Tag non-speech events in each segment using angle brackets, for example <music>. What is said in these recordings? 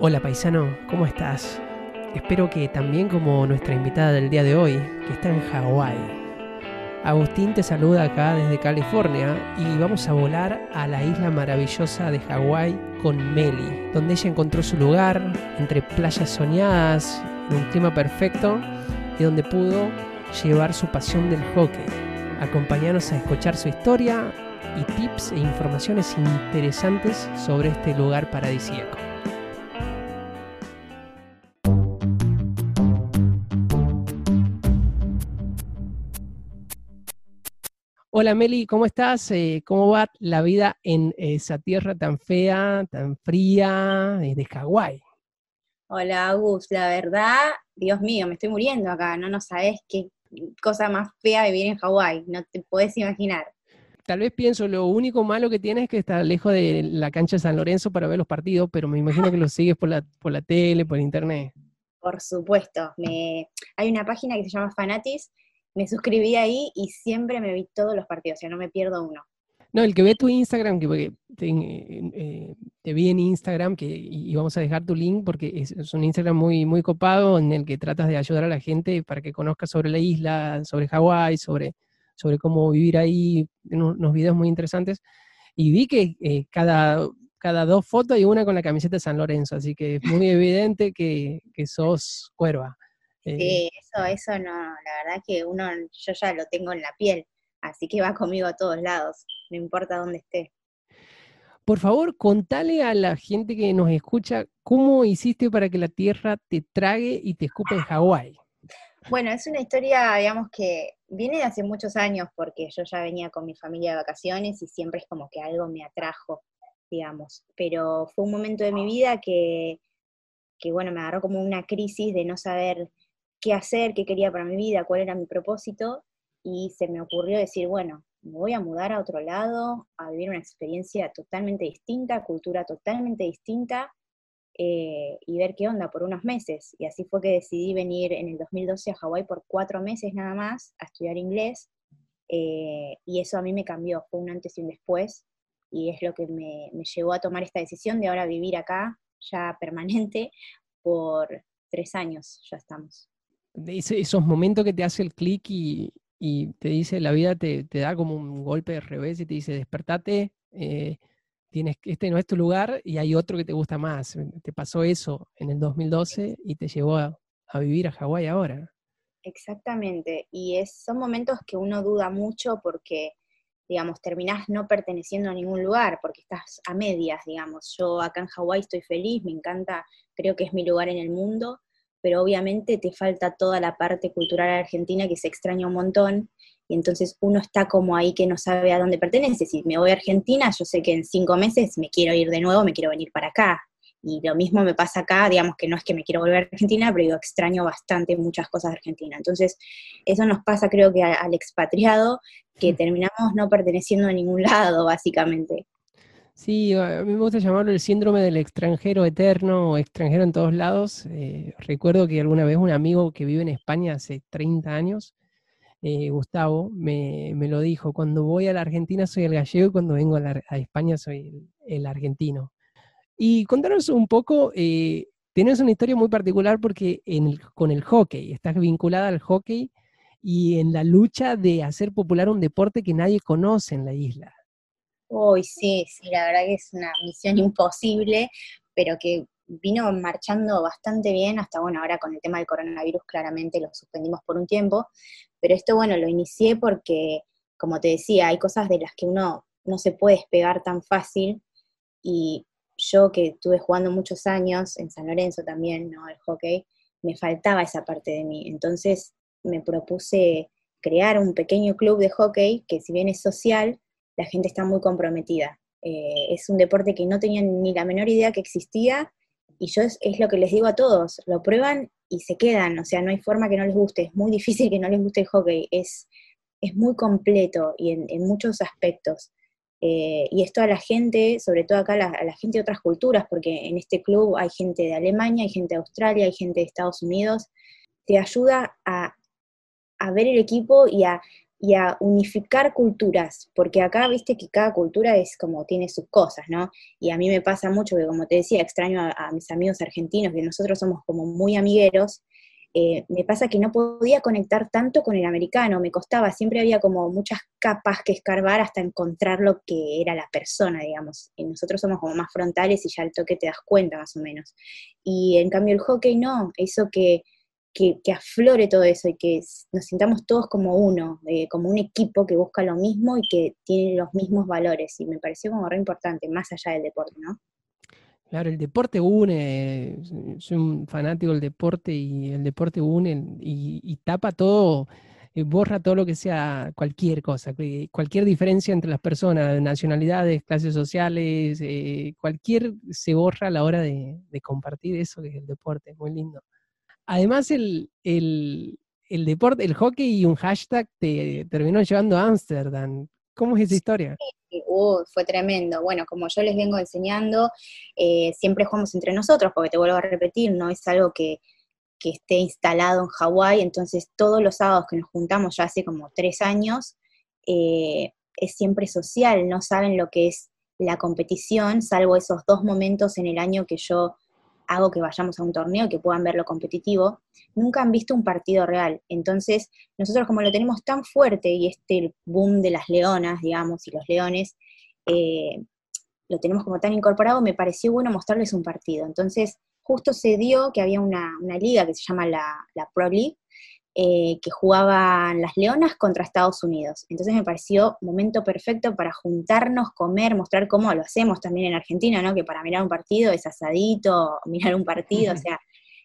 Hola paisano, ¿cómo estás? Espero que también como nuestra invitada del día de hoy, que está en Hawái. Agustín te saluda acá desde California y vamos a volar a la isla maravillosa de Hawái con Meli, donde ella encontró su lugar entre playas soñadas, en un clima perfecto y donde pudo llevar su pasión del hockey. Acompañarnos a escuchar su historia y tips e informaciones interesantes sobre este lugar paradisíaco. Hola Meli, ¿cómo estás? Eh, ¿Cómo va la vida en esa tierra tan fea, tan fría eh, de Hawái? Hola Agus, la verdad, Dios mío, me estoy muriendo acá, no, no sabes qué cosa más fea vivir en Hawái, no te puedes imaginar. Tal vez pienso, lo único malo que tienes es que está lejos de la cancha de San Lorenzo para ver los partidos, pero me imagino que lo sigues por la, por la tele, por internet. Por supuesto, me, hay una página que se llama Fanatis, me suscribí ahí y siempre me vi todos los partidos, o no me pierdo uno. No, el que ve tu Instagram, que te, eh, te vi en Instagram, que, y vamos a dejar tu link porque es, un Instagram muy, muy copado en el que tratas de ayudar a la gente para que conozca sobre la isla, sobre Hawái, sobre, sobre cómo vivir ahí, unos videos muy interesantes. Y vi que eh, cada, cada dos fotos hay una con la camiseta de San Lorenzo, así que es muy evidente que, que sos cuerva. Sí, eh, eso, eso no, la verdad que uno, yo ya lo tengo en la piel, así que va conmigo a todos lados, no importa dónde esté. Por favor, contale a la gente que nos escucha cómo hiciste para que la tierra te trague y te escupe en Hawái. Bueno, es una historia, digamos, que viene de hace muchos años, porque yo ya venía con mi familia de vacaciones y siempre es como que algo me atrajo, digamos. Pero fue un momento de mi vida que, que bueno, me agarró como una crisis de no saber qué hacer, qué quería para mi vida, cuál era mi propósito, y se me ocurrió decir, bueno, me voy a mudar a otro lado, a vivir una experiencia totalmente distinta, cultura totalmente distinta, eh, y ver qué onda por unos meses. Y así fue que decidí venir en el 2012 a Hawái por cuatro meses nada más a estudiar inglés, eh, y eso a mí me cambió, fue un antes y un después, y es lo que me, me llevó a tomar esta decisión de ahora vivir acá, ya permanente, por tres años ya estamos esos momentos que te hace el clic y, te dice, la vida te, da como un golpe de revés y te dice, despertate, eh, tienes, este no es tu lugar y hay otro que te gusta más. Te pasó eso en el 2012 y te llevó a, vivir a Hawái ahora. Exactamente, y es, son momentos que uno duda mucho porque, digamos, terminás no perteneciendo a ningún lugar, porque estás a medias, digamos. Yo acá en Hawái estoy feliz, me encanta, creo que es mi lugar en el mundo, pero obviamente te falta toda la parte cultural argentina que se extraña un montón, y entonces uno está como ahí que no sabe a dónde pertenece. Si me voy a Argentina, yo sé que en cinco meses me quiero ir de nuevo, me quiero venir para acá. Y lo mismo me pasa acá, digamos que no es que me quiero volver a Argentina, pero yo extraño bastante muchas cosas de Argentina. Entonces, eso nos pasa creo que al expatriado, que terminamos no perteneciendo a ningún lado, básicamente. Sí, a mí me gusta llamarlo el síndrome del extranjero eterno o extranjero en todos lados. Eh, recuerdo que alguna vez un amigo que vive en España hace 30 años, eh, Gustavo, me, lo dijo, cuando voy a la Argentina soy el gallego y cuando vengo a, España soy el, argentino. Y contanos un poco, eh, tienes una historia muy particular porque con el hockey, estás vinculada al hockey y en la lucha de hacer popular un deporte que nadie conoce en la isla. Uy, sí, sí, la verdad que es una misión <laughs> imposible, pero que vino marchando bastante bien hasta, bueno, ahora con el tema del coronavirus claramente lo suspendimos por un tiempo, pero esto, bueno, lo inicié porque, como te decía, hay cosas de las que uno no se puede despegar tan fácil y yo que estuve jugando muchos años en San Lorenzo también, ¿no? El hockey, me faltaba esa parte de mí, entonces me propuse crear un pequeño club de hockey que si bien es social, la gente está muy comprometida. Eh, es un deporte que no tenían ni la menor idea que existía y yo es, lo que les digo a todos, lo prueban y se quedan, o sea, no hay forma que no les guste, es muy <laughs> difícil que no les guste el hockey, es, es muy completo y en, muchos aspectos. Eh, y esto a la gente, sobre todo acá a la, gente de otras culturas, porque en este club hay gente de Alemania, hay gente de Australia, hay gente de Estados Unidos, te ayuda a, a ver el equipo y a y a unificar culturas, porque acá viste que cada cultura es como tiene sus cosas, ¿no? Y a mí me pasa mucho que, como te decía, extraño a, mis amigos argentinos, que nosotros somos como muy amigueros, eh, me pasa que no podía conectar tanto con el americano, me costaba, siempre había como muchas capas que escarbar hasta encontrar lo que era la persona, digamos. Y nosotros somos como más frontales y ya al toque te das cuenta más o menos. Y en cambio el hockey no, eso que que, aflore todo eso y que nos sintamos todos como uno, eh, como un equipo que busca lo mismo y que tiene los mismos valores. Y me pareció como re importante, más allá del deporte, ¿no? Claro, el deporte une, soy un fanático del deporte y el deporte une y, tapa todo, eh, borra todo lo que sea cualquier cosa, cualquier diferencia entre las personas, nacionalidades, clases sociales, eh, cualquier se borra a la hora de, de compartir eso que es el deporte, muy lindo. Además, el, deporte, el hockey y un hashtag te terminó llevando a Ámsterdam. ¿Cómo es esa historia? Uh, fue tremendo. Bueno, como yo les vengo enseñando, eh, siempre jugamos entre nosotros, porque te vuelvo a repetir, no es algo que, esté instalado en Hawái, entonces todos los sábados que nos juntamos ya hace como tres años, eh, es siempre social, no saben lo que es la competición, salvo esos dos momentos en el año que yo hago que vayamos a un torneo y que puedan ver lo competitivo, nunca han visto un partido real. Entonces, nosotros como lo tenemos tan fuerte y este boom de las leonas, digamos, y los leones, eh, lo tenemos como tan incorporado, me pareció bueno mostrarles un partido. Entonces, justo se dio que había una, liga que se llama la, la Pro League, eh, que jugaban las Leonas contra Estados Unidos. Entonces me pareció momento perfecto para juntarnos, comer, mostrar cómo lo hacemos también en Argentina, ¿no? Que para mirar un partido es asadito, <laughs> mirar un partido, o sea,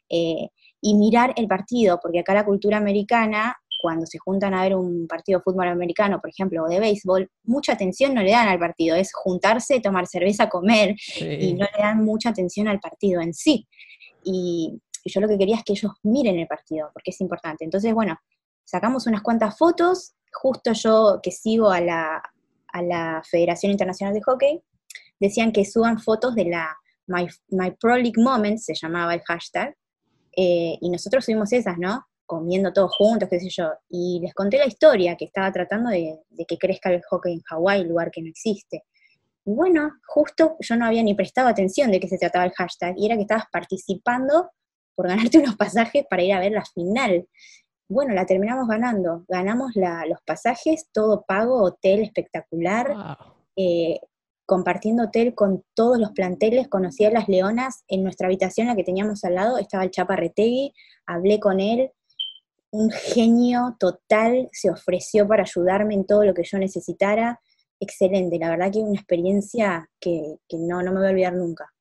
eh, y mirar el partido, porque acá la cultura americana, cuando se juntan a ver un partido de fútbol americano, por ejemplo, o de béisbol, mucha atención no le dan al partido, es juntarse, tomar cerveza, comer, y no le dan mucha atención al partido en sí. Y, y yo lo que quería es que ellos miren el partido, porque es importante. Entonces, bueno, sacamos unas cuantas fotos, justo yo que sigo a la, Federación Internacional de Hockey, decían que suban fotos de la My, Pro League Moments, se llamaba el hashtag, eh, y nosotros subimos esas, ¿no? Comiendo todos juntos, qué sé yo, y les conté la historia que estaba tratando de, de que crezca el hockey en Hawái, lugar que no existe. Y bueno, justo yo no había ni prestado atención de qué se trataba el hashtag, y era que estabas participando por ganarte <laughs> unos pasajes para ir a ver la final. Bueno, la terminamos ganando. Ganamos los pasajes, todo pago, hotel espectacular, eh, compartiendo hotel con todos los planteles. Conocí a las leonas en nuestra habitación, la que teníamos al lado, estaba el Chapa Retegui, hablé con él. Un genio total, se ofreció para ayudarme en todo lo que yo necesitara. Excelente, la verdad que una experiencia que, que no, no me voy a olvidar nunca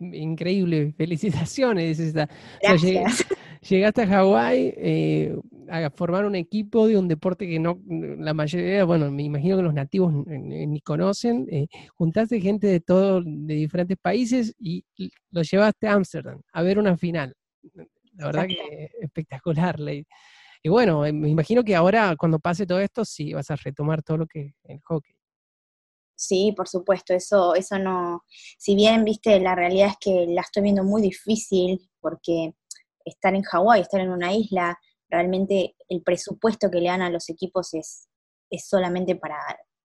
increíble, felicitaciones. llegaste a Hawái eh, a formar un equipo de un deporte que no, la mayoría, bueno, me imagino que los nativos ni conocen. Eh, juntaste gente de todos, de diferentes países y lo llevaste a Ámsterdam a ver una final. La verdad que espectacular. Y bueno, me imagino que ahora cuando pase todo esto, sí vas a retomar todo lo que es el hockey. Sí, por supuesto, eso, eso no, si bien, viste, la realidad es que la estoy viendo muy difícil porque estar en Hawái, estar en una isla, realmente el presupuesto que le dan a los equipos es, es solamente para,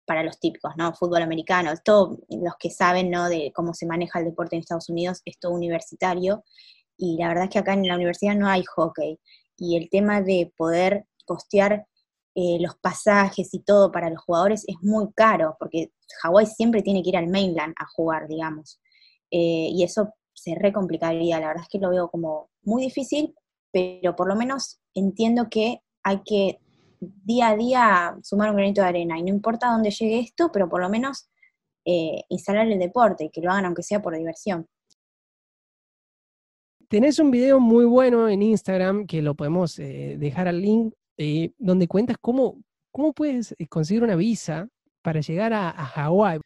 para los típicos, ¿no? Fútbol americano, todos los que saben, ¿no? De cómo se maneja el deporte en Estados Unidos, es todo universitario, y la verdad es que acá en la universidad no hay hockey, y el tema de poder costear eh, los pasajes y todo para los jugadores es muy caro, porque Hawái siempre tiene que ir al mainland a jugar, digamos. Eh, y eso se recomplicaría. La verdad es que lo veo como muy difícil, pero por lo menos entiendo que hay que día a día sumar un granito de arena. Y no importa dónde llegue esto, pero por lo menos eh, instalar el deporte que lo hagan aunque sea por diversión. Tenés un video muy bueno en Instagram que lo podemos dejar al link eh, donde cuentas cómo, cómo puedes eh, conseguir una visa para llegar a, Hawái.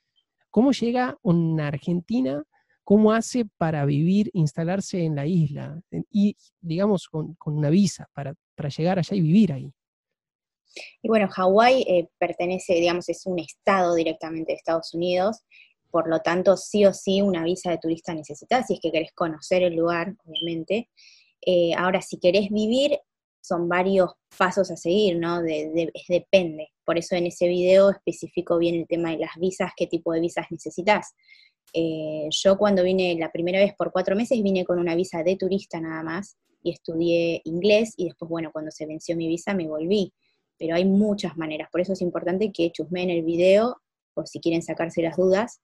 ¿Cómo llega una argentina? ¿Cómo hace para vivir, instalarse en la isla? Y, digamos, con, una visa para, llegar allá y vivir ahí. Y bueno, Hawái eh, pertenece, digamos, es un estado directamente de Estados Unidos, por lo tanto, sí o sí una visa de turista necesitas, si es que querés conocer el lugar, obviamente. ahora, si querés vivir, son varios pasos a seguir, ¿no? De, depende. Por eso en ese video especifico bien el tema de las visas, qué tipo de visas necesitas. Eh, yo cuando vine la primera vez por cuatro meses vine con una visa de turista nada más y estudié inglés y después, bueno, cuando se venció mi visa me volví. Pero hay muchas maneras, por eso es importante que chusmeen el video por si quieren sacarse las dudas.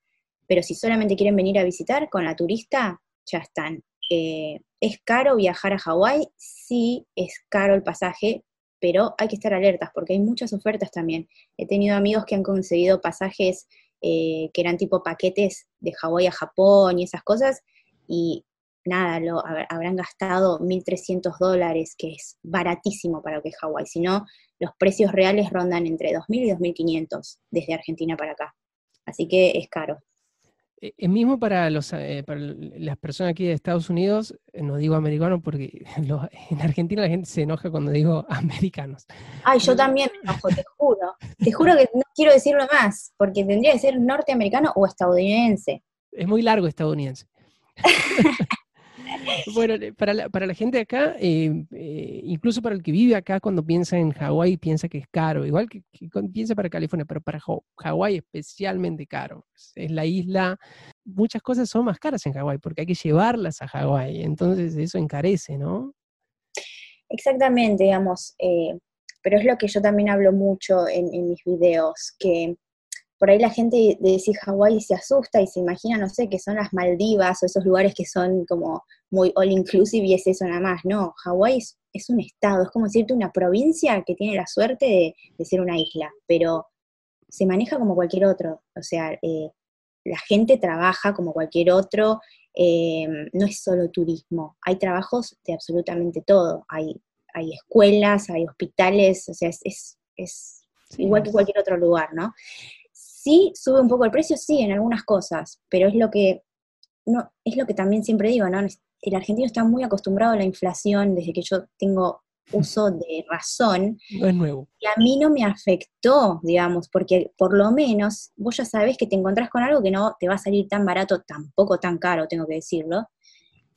Pero si solamente quieren venir a visitar con la turista, ya están. Eh, ¿Es caro viajar a Hawái? Sí, es caro el pasaje, pero hay que estar alertas porque hay muchas ofertas también. He tenido amigos que han conseguido pasajes eh, que eran tipo paquetes de Hawái a Japón y esas cosas, y nada, lo, habrán gastado 1.300 dólares, que es baratísimo para lo que es Hawái. Si no, los precios reales rondan entre 2.000 y 2.500 desde Argentina para acá. Así que es caro. Eh, mismo para, los, eh, para las personas aquí de Estados Unidos, eh, no digo americanos porque <laughs> en Argentina la gente se enoja cuando digo <laughs> americanos. Ay, yo también me enojo, te juro. Te juro que no quiero decirlo más, porque tendría que ser norteamericano o estadounidense. Es muy largo estadounidense. <laughs> Bueno, para la, para la gente acá, eh, eh, incluso para el que vive acá, cuando piensa en Hawái, piensa que es caro, igual que, piensa para California, pero para Hawái especialmente caro. Es la isla, muchas cosas son más caras en Hawái porque hay que llevarlas a Hawái, entonces eso encarece, ¿no? Exactamente, digamos, eh, pero es lo que yo también hablo mucho en mis videos, que por ahí la gente de decir Hawái se asusta y se imagina, no sé, que son las Maldivas o esos lugares que son como muy all inclusive y es eso nada más. No, Hawái es, un estado, es como decirte una provincia que tiene la suerte de, ser una isla, pero se maneja como cualquier otro. O sea, eh, la gente trabaja como cualquier otro, eh, no es solo turismo, hay trabajos de absolutamente todo. Hay, hay escuelas, hay hospitales, o sea, es, es igual que cualquier otro lugar, ¿no? Sí, sube un poco el precio, sí, en algunas cosas, pero es lo que, no, es lo que también siempre digo, ¿no? El argentino está muy acostumbrado a la inflación desde que yo tengo uso de razón. No es nuevo. Y a mí no me afectó, digamos, porque por lo menos vos ya sabés que te encontrás con algo que no te va a salir tan barato, tampoco tan caro, tengo que decirlo.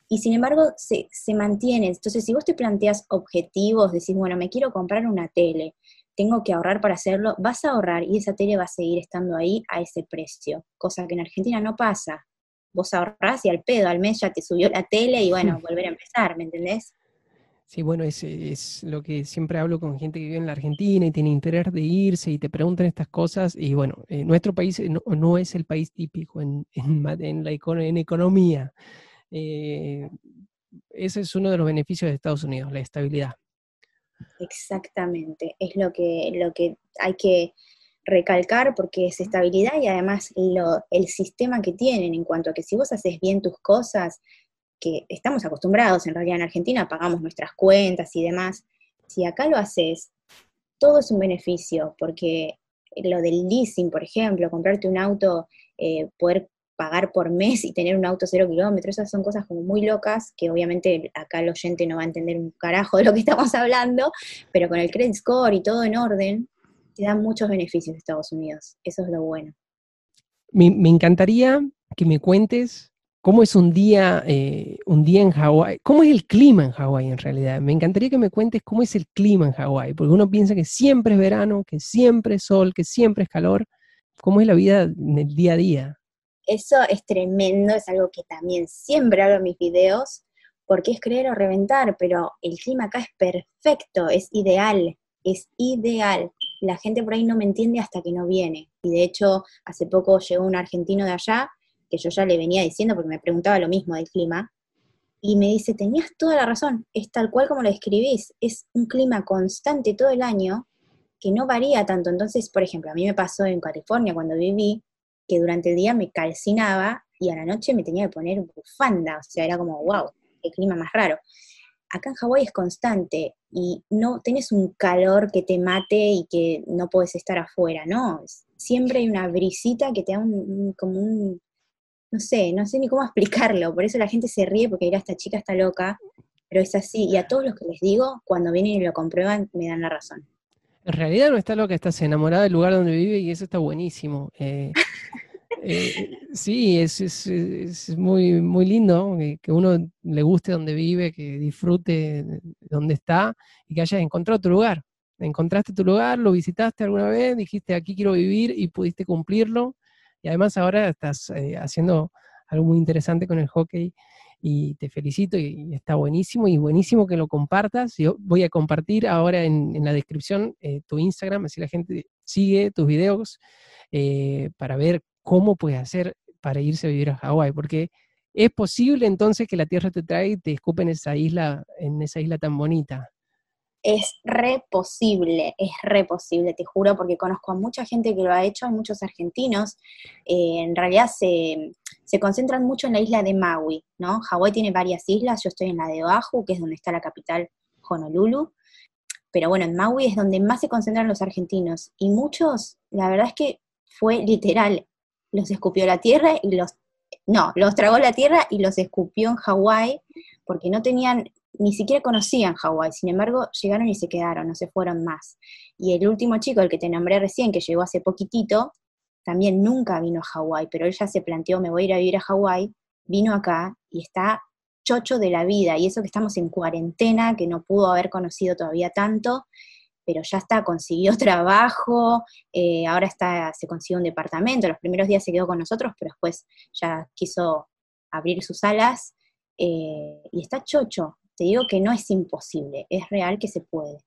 Y sin embargo, se, se mantiene. Entonces, si vos te planteas objetivos, decís, bueno, me quiero comprar una tele, tengo que ahorrar para hacerlo, vas a ahorrar y esa tele va a seguir estando ahí a ese precio, cosa que en Argentina no pasa. Vos ahorrás y al pedo, al mes ya te subió la tele y bueno, <laughs> volver a empezar, ¿me entendés? Sí, bueno, es, es, lo que siempre hablo con gente que vive en la Argentina y tiene interés de irse y te preguntan estas cosas. Y bueno, eh, nuestro país no, es el país típico en, <laughs> en, la, en economía. Eh, ese es uno de los beneficios de Estados Unidos, la estabilidad. Exactamente, es lo que, lo que hay que recalcar porque es estabilidad y además lo, el sistema que tienen en cuanto a que si vos haces bien tus cosas, que estamos acostumbrados en realidad en Argentina, pagamos nuestras cuentas y demás, si acá lo haces, todo es un beneficio, porque lo del leasing, por ejemplo, comprarte un auto, eh, poder pagar por mes y tener un auto cero kilómetros, esas son cosas como muy locas, que obviamente acá el oyente no va a entender un carajo de lo que <laughs> estamos hablando, pero con el credit score y todo en orden, te dan muchos beneficios Estados Unidos. Eso es lo bueno. Me, encantaría que me cuentes cómo es un día, eh, un día en Hawái, cómo es el clima en Hawái en realidad. Me encantaría que me cuentes cómo es el clima en Hawái, porque uno piensa que siempre es verano, que siempre es sol, que siempre es calor. ¿Cómo es la vida en el día a día? Eso es tremendo, es algo que también siempre hablo en mis videos, porque es creer o reventar, pero el clima acá es perfecto, es ideal, es ideal. La gente por ahí no me entiende hasta que no viene. Y de hecho, hace poco llegó un argentino de allá, que yo ya le venía diciendo porque me preguntaba lo mismo del clima, y me dice, tenías toda la razón, es tal cual como lo escribís, es un clima constante todo el año que no varía tanto. Entonces, por ejemplo, a mí me pasó en California cuando viví, que durante el día me calcinaba y a la noche me tenía que poner bufanda, o sea, era como, wow, qué clima más raro. Acá en Hawái es constante y no tenés un calor que te mate y que no puedes estar afuera, ¿no? Siempre hay una brisita que te da un, como un, no sé, no sé ni cómo <laughs> explicarlo, por eso la gente se ríe porque dirá, esta chica está loca, pero es así, y a todos los que les digo, cuando vienen y lo comprueban, me dan la razón. En realidad no está loca, estás enamorada del lugar donde vive y eso está buenísimo. Eh, <laughs> Eh, sí, es, es, es, muy, muy lindo que, uno le guste donde vive, que disfrute donde está y que hayas encontrado tu lugar. Encontraste tu lugar, lo visitaste alguna vez, dijiste aquí quiero vivir y pudiste cumplirlo. Y además ahora estás eh, haciendo algo muy interesante con el hockey y te felicito y, está buenísimo y buenísimo que lo compartas. Yo voy a compartir ahora en, la descripción eh, tu Instagram, así la gente sigue tus videos eh, para ver cómo puedes hacer para irse a vivir a Hawái, porque es posible entonces que la tierra te traiga y te escupe en esa isla, en esa isla tan bonita. Es re posible, es re posible, te juro, porque conozco a mucha gente que lo ha hecho, hay muchos argentinos. Eh, en realidad se, se, concentran mucho en la isla de Maui, ¿no? Hawái tiene varias islas, yo estoy en la de Oahu, que es donde está la capital Honolulu. Pero bueno, en Maui es donde más se concentran los argentinos. Y muchos, la verdad es que fue literal, los escupió la tierra y los, no, los tragó la tierra y los escupió en Hawái, porque no tenían, ni siquiera conocían Hawái, sin embargo llegaron y se quedaron, no se fueron más. Y el último chico, el que te nombré recién, que llegó hace poquitito, también nunca vino a Hawái, pero él ya se planteó, me voy a ir a vivir a Hawái, vino acá y está chocho de la vida, y eso que estamos en cuarentena, que no pudo haber conocido todavía tanto, pero ya está, consiguió <laughs> trabajo, eh, ahora está, se consiguió un departamento, los primeros días se quedó con nosotros, pero después ya quiso abrir sus alas eh, y está chocho. Te digo que no es imposible, es real que se puede.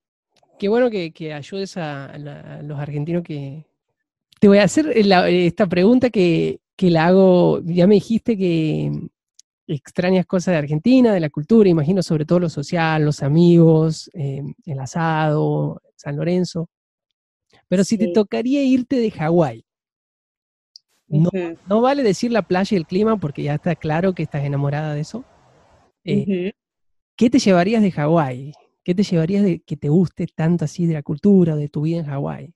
Qué bueno que, ayudes a, los argentinos que... Te voy a hacer esta pregunta que, que la hago, ya me dijiste que extrañas cosas de Argentina, de la cultura, imagino sobre todo lo social, los amigos, eh, el asado, San Lorenzo. Pero si te tocaría irte de Hawái, no, vale decir la playa y el clima porque ya está claro que estás enamorada de eso. Eh, ¿Qué te llevarías de Hawái? ¿Qué te llevarías de que te guste tanto así de la cultura, de tu vida en Hawái?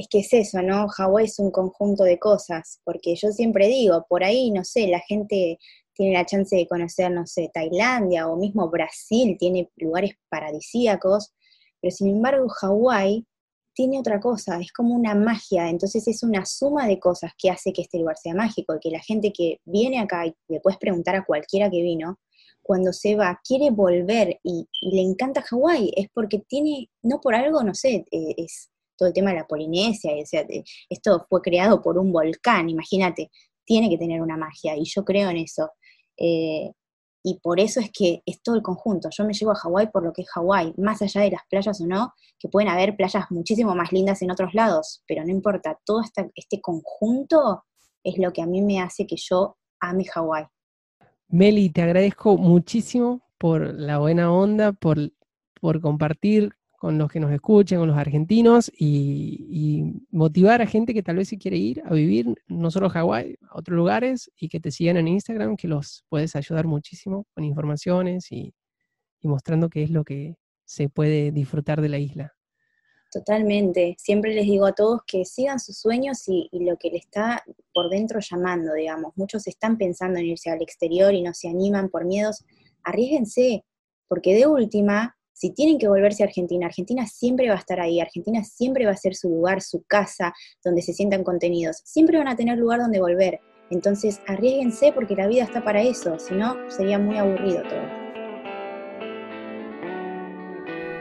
Es que es eso, ¿no? Hawái es un conjunto de cosas, porque yo siempre digo, por ahí, no sé, la gente tiene la chance de conocer, no sé, Tailandia o mismo Brasil, tiene lugares paradisíacos, pero sin embargo Hawái tiene otra cosa, es como una magia, entonces es una suma de cosas que hace que este lugar sea mágico y que la gente que viene acá, y le puedes preguntar a cualquiera que vino, cuando se va, quiere volver y, le encanta Hawái, es porque tiene, no por algo, no sé, eh, es todo el tema de la Polinesia, o sea, esto fue creado por un volcán, imagínate, tiene que tener una magia y yo creo en eso. Eh, y por eso es que es todo el conjunto. Yo me llevo a Hawái por lo que es Hawái, más allá de las playas o no, que pueden haber playas muchísimo más lindas en otros lados, pero no importa, todo este conjunto es lo que a mí me hace que yo ame Hawái. Meli, te agradezco muchísimo por la buena onda, por, por compartir con los que nos escuchen, con los argentinos y, motivar a gente que tal vez se quiere ir a vivir no solo a Hawái, a otros lugares y que te sigan en Instagram, que los puedes ayudar muchísimo con informaciones y, mostrando qué es lo que se puede disfrutar de la isla. Totalmente. Siempre les digo a todos que sigan sus sueños y, y, lo que le está por dentro llamando, digamos. Muchos están pensando en irse al exterior y no se animan por miedos. Arriesguense, porque de última si tienen que volverse a Argentina, Argentina siempre va a estar ahí, Argentina siempre va a ser su lugar, su casa, donde se sientan contenidos, siempre van a tener lugar donde volver. Entonces, arriesguense porque la vida está para eso, si no, sería muy aburrido todo.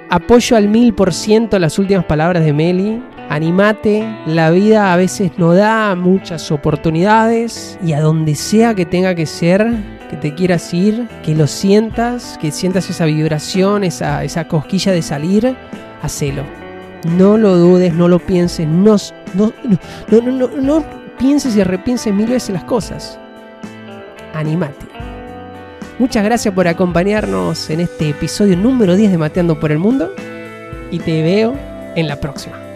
Apoyo al mil por ciento las últimas palabras de Meli. Animate, la vida a veces no da muchas oportunidades y a donde sea que tenga que ser, que te quieras ir, que lo sientas, que sientas esa vibración, esa, esa cosquilla de salir, hacelo. No lo dudes, no lo pienses, no, no, no, no, no pienses y repienses mil veces las cosas. Animate. Muchas gracias por acompañarnos en este episodio número 10 de Mateando por el Mundo y te veo en la próxima.